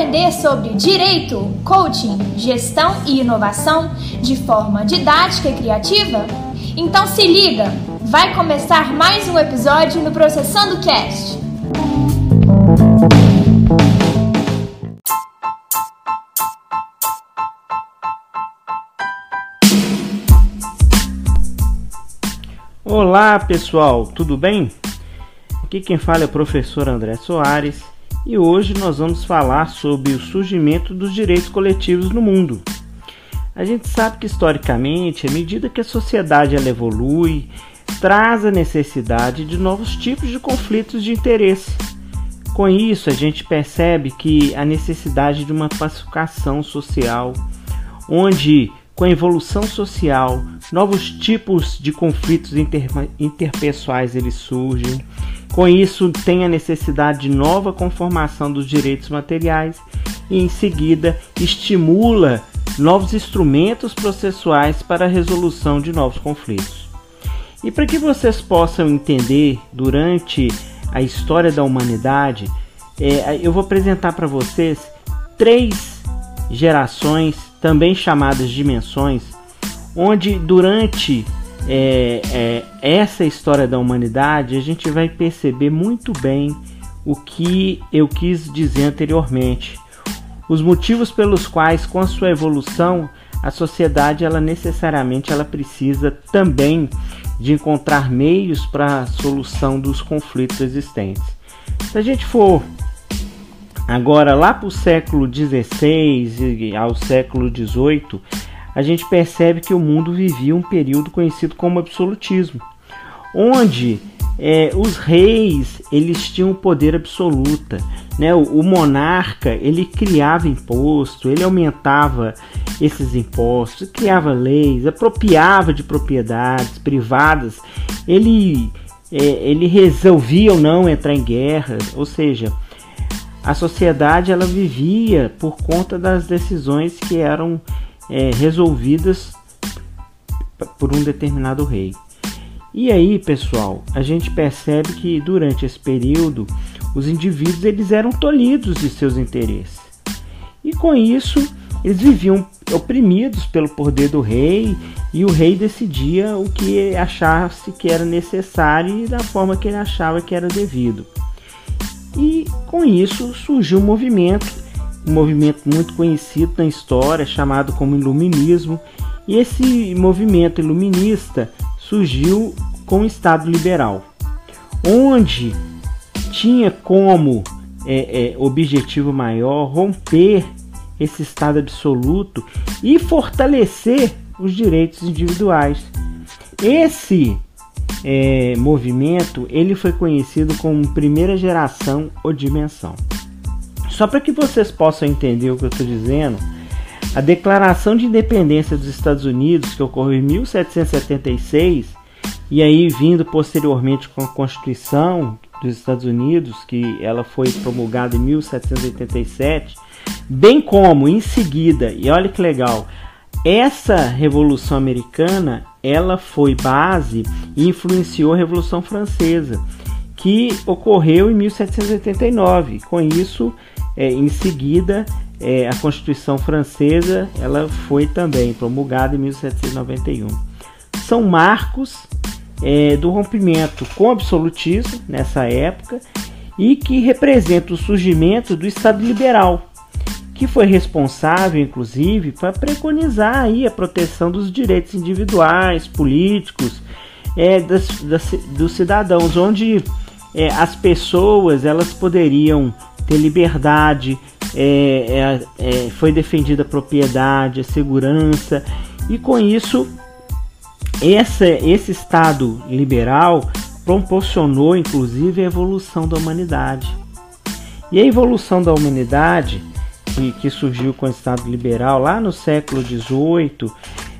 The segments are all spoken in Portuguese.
aprender sobre direito, coaching, gestão e inovação de forma didática e criativa? Então se liga, vai começar mais um episódio no Processando Cast. Olá pessoal, tudo bem? Aqui quem fala é o professor André Soares e hoje nós vamos falar sobre o surgimento dos direitos coletivos no mundo. A gente sabe que historicamente, à medida que a sociedade ela evolui, traz a necessidade de novos tipos de conflitos de interesse. Com isso, a gente percebe que a necessidade de uma pacificação social, onde com a evolução social, novos tipos de conflitos inter interpessoais eles surgem com isso, tem a necessidade de nova conformação dos direitos materiais e, em seguida, estimula novos instrumentos processuais para a resolução de novos conflitos. E para que vocês possam entender durante a história da humanidade, é, eu vou apresentar para vocês três gerações, também chamadas dimensões, onde durante é, é, essa história da humanidade, a gente vai perceber muito bem o que eu quis dizer anteriormente. Os motivos pelos quais, com a sua evolução, a sociedade ela necessariamente ela precisa também de encontrar meios para a solução dos conflitos existentes. Se a gente for agora lá para o século XVI ao século XVIII, a gente percebe que o mundo vivia um período conhecido como absolutismo, onde é, os reis eles tinham poder absoluto, né? O, o, monarca ele criava imposto, ele aumentava esses impostos, criava leis, apropriava de propriedades privadas, ele é, ele resolvia ou não entrar em guerra, ou seja, a sociedade ela vivia por conta das decisões que eram é, resolvidas por um determinado rei. E aí, pessoal, a gente percebe que durante esse período os indivíduos eles eram tolhidos de seus interesses. E com isso, eles viviam oprimidos pelo poder do rei e o rei decidia o que achasse que era necessário e da forma que ele achava que era devido. E com isso surgiu um movimento um movimento muito conhecido na história, chamado como Iluminismo, e esse movimento iluminista surgiu com o Estado liberal, onde tinha como é, é, objetivo maior romper esse Estado absoluto e fortalecer os direitos individuais. Esse é, movimento ele foi conhecido como primeira geração ou dimensão. Só para que vocês possam entender o que eu estou dizendo, a Declaração de Independência dos Estados Unidos, que ocorreu em 1776, e aí vindo posteriormente com a Constituição dos Estados Unidos, que ela foi promulgada em 1787, bem como em seguida, e olha que legal, essa Revolução Americana, ela foi base e influenciou a Revolução Francesa, que ocorreu em 1789. Com isso, é, em seguida, é, a Constituição Francesa ela foi também promulgada em 1791. São marcos é, do rompimento com o absolutismo nessa época e que representa o surgimento do Estado liberal, que foi responsável, inclusive, para preconizar aí a proteção dos direitos individuais, políticos, é, das, das, dos cidadãos, onde é, as pessoas elas poderiam ter liberdade, é, é, é, foi defendida a propriedade, a segurança, e com isso essa, esse Estado liberal proporcionou inclusive a evolução da humanidade. E a evolução da humanidade, que, que surgiu com o Estado liberal lá no século XVIII,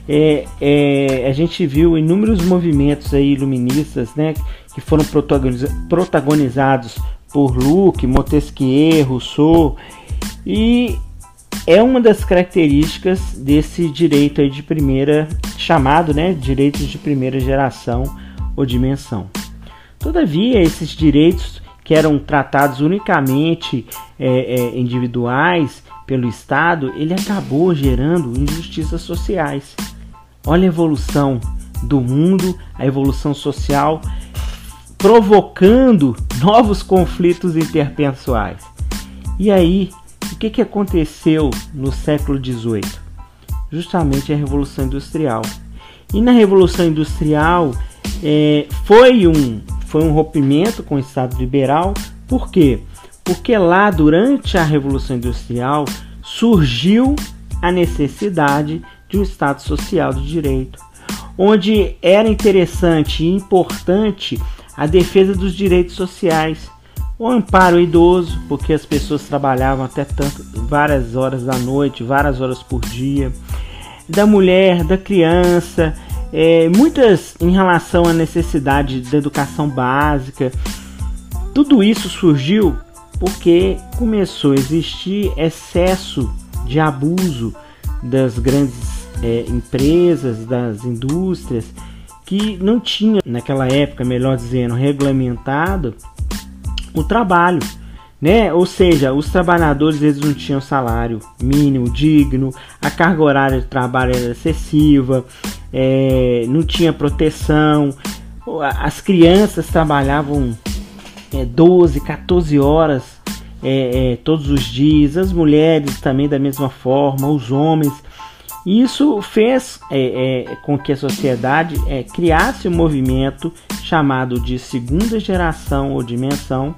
é, é, a gente viu inúmeros movimentos aí iluministas né, que foram protagonizados por Luke, Montesquieu, Rousseau e é uma das características desse direito de primeira chamado, né, direitos de primeira geração ou dimensão. Todavia, esses direitos que eram tratados unicamente é, é, individuais pelo Estado, ele acabou gerando injustiças sociais. Olha a evolução do mundo, a evolução social, provocando novos conflitos interpessoais. E aí, o que, que aconteceu no século XVIII? Justamente a Revolução Industrial. E na Revolução Industrial é, foi, um, foi um rompimento com o Estado liberal. Por quê? Porque lá, durante a Revolução Industrial, surgiu a necessidade de um Estado social de direito, onde era interessante e importante a defesa dos direitos sociais, o amparo idoso, porque as pessoas trabalhavam até tanto, várias horas da noite, várias horas por dia, da mulher, da criança, é, muitas em relação à necessidade da educação básica. Tudo isso surgiu porque começou a existir excesso de abuso das grandes é, empresas, das indústrias, que não tinha naquela época, melhor dizendo, regulamentado o trabalho. Né? Ou seja, os trabalhadores eles não tinham salário mínimo digno, a carga horária de trabalho era excessiva, é, não tinha proteção, as crianças trabalhavam é, 12, 14 horas é, é, todos os dias, as mulheres também da mesma forma, os homens. Isso fez é, é, com que a sociedade é, criasse um movimento chamado de segunda geração ou dimensão,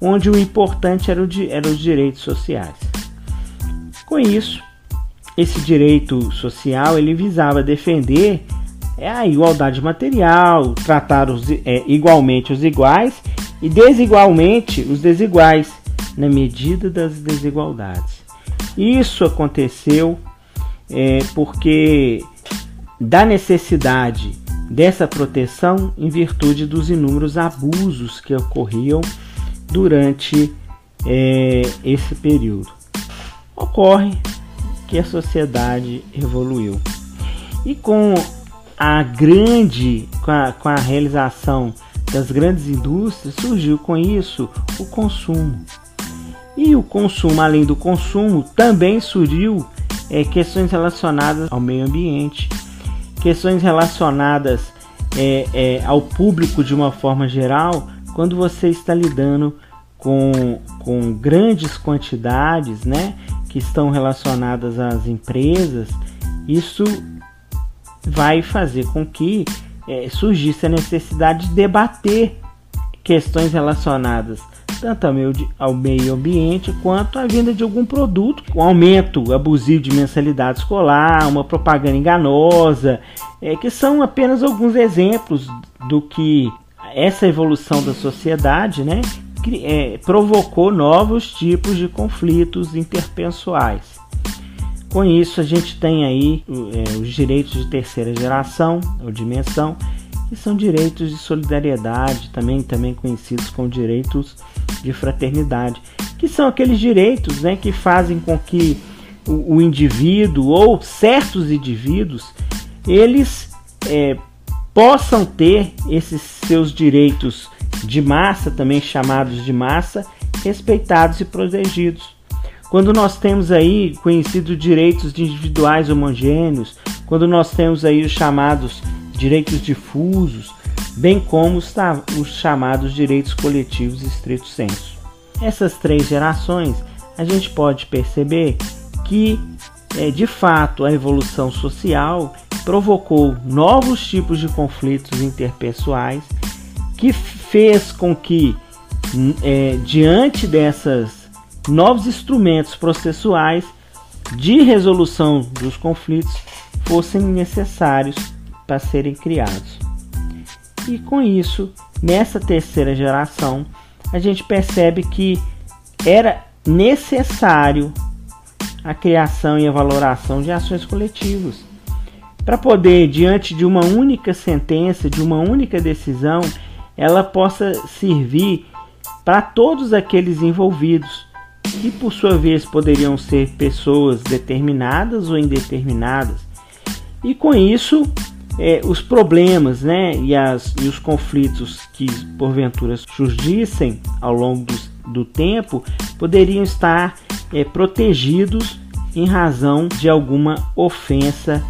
onde o importante era, eram os direitos sociais. Com isso, esse direito social ele visava defender é, a igualdade material, tratar os, igualmente os iguais e desigualmente os desiguais, na medida das desigualdades. Isso aconteceu é, porque da necessidade dessa proteção em virtude dos inúmeros abusos que ocorriam durante é, esse período. Ocorre que a sociedade evoluiu. E com a grande, com a, com a realização das grandes indústrias, surgiu com isso o consumo. E o consumo, além do consumo, também surgiu é, questões relacionadas ao meio ambiente, questões relacionadas é, é, ao público de uma forma geral, quando você está lidando com, com grandes quantidades, né, que estão relacionadas às empresas, isso vai fazer com que é, surgisse a necessidade de debater questões relacionadas tanto ao meio, ambiente quanto à venda de algum produto. Um aumento abusivo de mensalidade escolar, uma propaganda enganosa, é, que são apenas alguns exemplos do que essa evolução da sociedade né, é, provocou novos tipos de conflitos interpessoais. Com isso, a gente tem aí é, os direitos de terceira geração ou dimensão, que são direitos de solidariedade, também, também conhecidos como direitos de fraternidade, que são aqueles direitos né, que fazem com que o, o indivíduo ou certos indivíduos eles é, possam ter esses seus direitos de massa, também chamados de massa, respeitados e protegidos. Quando nós temos aí conhecidos direitos individuais homogêneos, quando nós temos aí os chamados direitos difusos, bem como os, os chamados direitos coletivos estrito senso. Essas três gerações, a gente pode perceber que, é, de fato, a evolução social provocou novos tipos de conflitos interpessoais, que fez com que, é, diante dessas novos instrumentos processuais de resolução dos conflitos, fossem necessários para serem criados. E com isso, nessa terceira geração, a gente percebe que era necessário a criação e a valoração de ações coletivas. Para poder, diante de uma única sentença, de uma única decisão, ela possa servir para todos aqueles envolvidos, que por sua vez poderiam ser pessoas determinadas ou indeterminadas. E com isso, é, os problemas né, e, as, e os conflitos que porventura surgissem ao longo do, do tempo poderiam estar é, protegidos em razão de alguma ofensa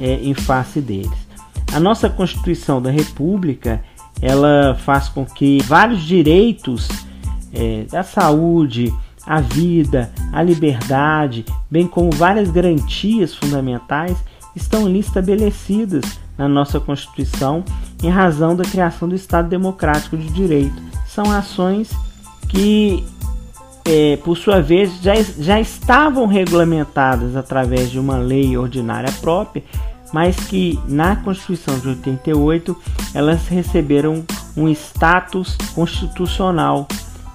é, em face deles. A nossa Constituição da República ela faz com que vários direitos é, da saúde, a vida, a liberdade, bem como várias garantias fundamentais estão ali estabelecidas na nossa Constituição em razão da criação do Estado Democrático de Direito. São ações que, é, por sua vez, já, já estavam regulamentadas através de uma lei ordinária própria, mas que na Constituição de 88 elas receberam um status constitucional.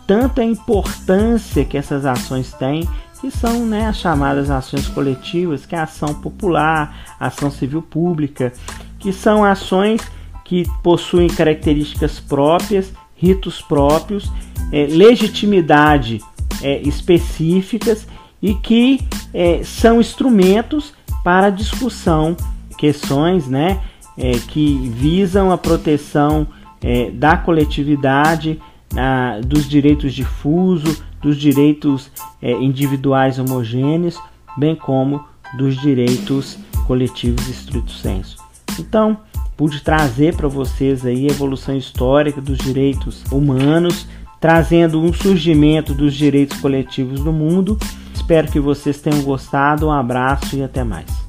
Tanto a importância que essas ações têm que são né, as chamadas ações coletivas, que é a ação popular, a ação civil pública, que são ações que possuem características próprias, ritos próprios, é, legitimidade é, específicas e que é, são instrumentos para discussão, questões né, é, que visam a proteção é, da coletividade, a, dos direitos difusos, dos direitos é, individuais homogêneos, bem como dos direitos coletivos estrito senso. Então, pude trazer para vocês aí a evolução histórica dos direitos humanos, trazendo um surgimento dos direitos coletivos no mundo. Espero que vocês tenham gostado. Um abraço e até mais.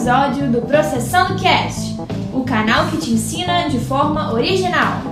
Episódio do Processando Cast, o canal que te ensina de forma original.